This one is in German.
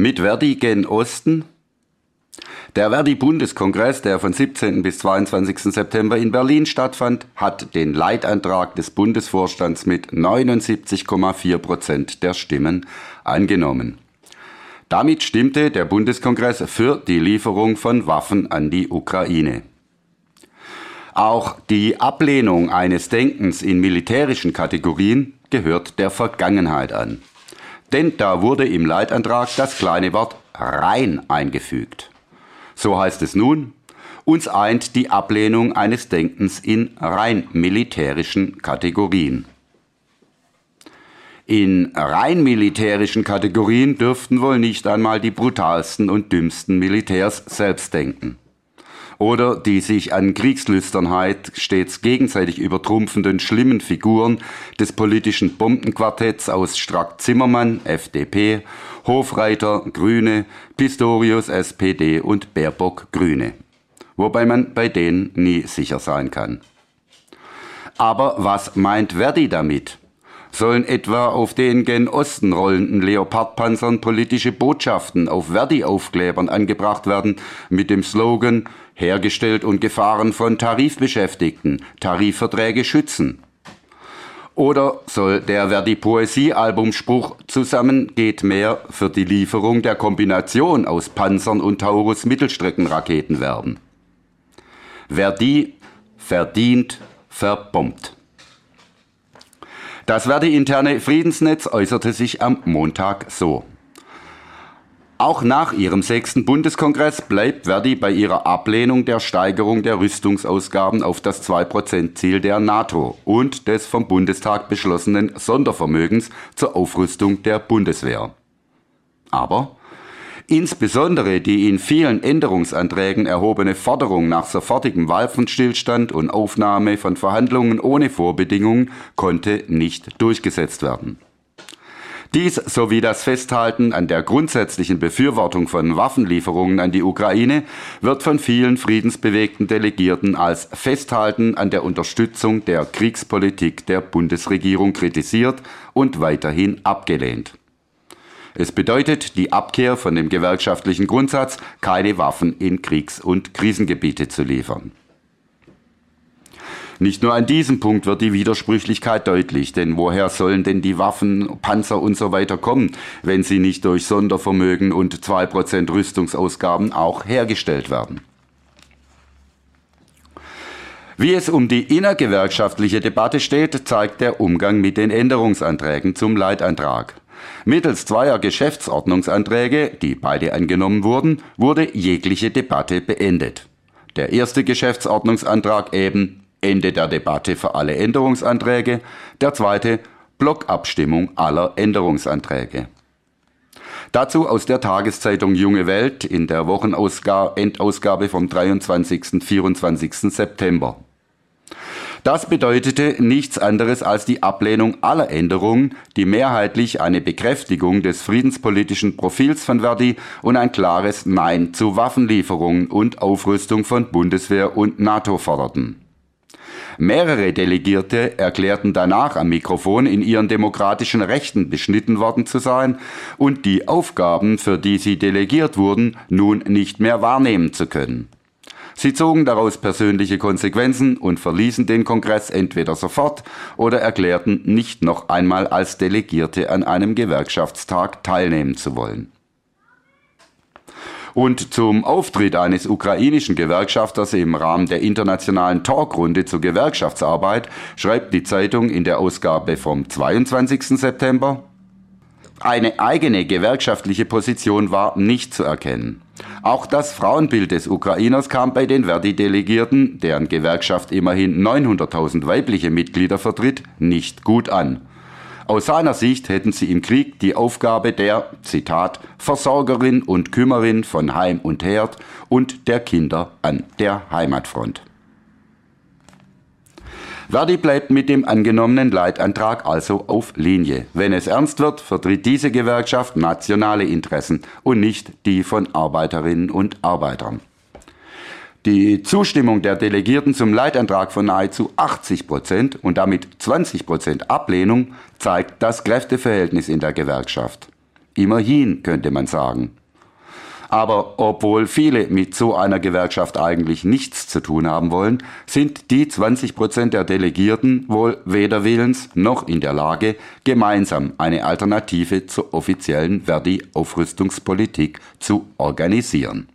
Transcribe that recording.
Mit Verdi gen Osten. Der Verdi-Bundeskongress, der von 17. bis 22. September in Berlin stattfand, hat den Leitantrag des Bundesvorstands mit 79,4 Prozent der Stimmen angenommen. Damit stimmte der Bundeskongress für die Lieferung von Waffen an die Ukraine. Auch die Ablehnung eines Denkens in militärischen Kategorien gehört der Vergangenheit an. Denn da wurde im Leitantrag das kleine Wort rein eingefügt. So heißt es nun, uns eint die Ablehnung eines Denkens in rein militärischen Kategorien. In rein militärischen Kategorien dürften wohl nicht einmal die brutalsten und dümmsten Militärs selbst denken oder die sich an Kriegslüsternheit stets gegenseitig übertrumpfenden schlimmen Figuren des politischen Bombenquartetts aus Strack-Zimmermann, FDP, Hofreiter, Grüne, Pistorius, SPD und Baerbock, Grüne. Wobei man bei denen nie sicher sein kann. Aber was meint Verdi damit? Sollen etwa auf den gen Osten rollenden Leopardpanzern politische Botschaften auf Verdi-Aufklebern angebracht werden mit dem Slogan hergestellt und gefahren von Tarifbeschäftigten, Tarifverträge schützen. Oder soll der Verdi-Poesie-Albumspruch Zusammen geht mehr für die Lieferung der Kombination aus Panzern und Taurus Mittelstreckenraketen werben? Verdi verdient verbombt. Das Verdi-interne Friedensnetz äußerte sich am Montag so. Auch nach ihrem sechsten Bundeskongress bleibt Verdi bei ihrer Ablehnung der Steigerung der Rüstungsausgaben auf das 2%-Ziel der NATO und des vom Bundestag beschlossenen Sondervermögens zur Aufrüstung der Bundeswehr. Aber insbesondere die in vielen Änderungsanträgen erhobene Forderung nach sofortigem Waffenstillstand und Aufnahme von Verhandlungen ohne Vorbedingungen konnte nicht durchgesetzt werden. Dies sowie das Festhalten an der grundsätzlichen Befürwortung von Waffenlieferungen an die Ukraine wird von vielen friedensbewegten Delegierten als Festhalten an der Unterstützung der Kriegspolitik der Bundesregierung kritisiert und weiterhin abgelehnt. Es bedeutet die Abkehr von dem gewerkschaftlichen Grundsatz, keine Waffen in Kriegs- und Krisengebiete zu liefern. Nicht nur an diesem Punkt wird die Widersprüchlichkeit deutlich, denn woher sollen denn die Waffen, Panzer und so weiter kommen, wenn sie nicht durch Sondervermögen und 2% Rüstungsausgaben auch hergestellt werden? Wie es um die innergewerkschaftliche Debatte steht, zeigt der Umgang mit den Änderungsanträgen zum Leitantrag. Mittels zweier Geschäftsordnungsanträge, die beide angenommen wurden, wurde jegliche Debatte beendet. Der erste Geschäftsordnungsantrag eben Ende der Debatte für alle Änderungsanträge. Der zweite Blockabstimmung aller Änderungsanträge. Dazu aus der Tageszeitung Junge Welt in der Wochenendausgabe vom 23. 24. September. Das bedeutete nichts anderes als die Ablehnung aller Änderungen, die mehrheitlich eine Bekräftigung des friedenspolitischen Profils von Verdi und ein klares Nein zu Waffenlieferungen und Aufrüstung von Bundeswehr und NATO forderten. Mehrere Delegierte erklärten danach am Mikrofon, in ihren demokratischen Rechten beschnitten worden zu sein und die Aufgaben, für die sie delegiert wurden, nun nicht mehr wahrnehmen zu können. Sie zogen daraus persönliche Konsequenzen und verließen den Kongress entweder sofort oder erklärten nicht noch einmal als Delegierte an einem Gewerkschaftstag teilnehmen zu wollen. Und zum Auftritt eines ukrainischen Gewerkschafters im Rahmen der internationalen Talkrunde zur Gewerkschaftsarbeit schreibt die Zeitung in der Ausgabe vom 22. September, eine eigene gewerkschaftliche Position war nicht zu erkennen. Auch das Frauenbild des Ukrainers kam bei den Verdi-Delegierten, deren Gewerkschaft immerhin 900.000 weibliche Mitglieder vertritt, nicht gut an. Aus seiner Sicht hätten sie im Krieg die Aufgabe der, Zitat, Versorgerin und Kümmerin von Heim und Herd und der Kinder an der Heimatfront. Verdi bleibt mit dem angenommenen Leitantrag also auf Linie. Wenn es ernst wird, vertritt diese Gewerkschaft nationale Interessen und nicht die von Arbeiterinnen und Arbeitern. Die Zustimmung der Delegierten zum Leitantrag von nahezu 80 Prozent und damit 20 Prozent Ablehnung zeigt das Kräfteverhältnis in der Gewerkschaft. Immerhin könnte man sagen. Aber obwohl viele mit so einer Gewerkschaft eigentlich nichts zu tun haben wollen, sind die 20 Prozent der Delegierten wohl weder willens noch in der Lage, gemeinsam eine Alternative zur offiziellen Verdi-Aufrüstungspolitik zu organisieren.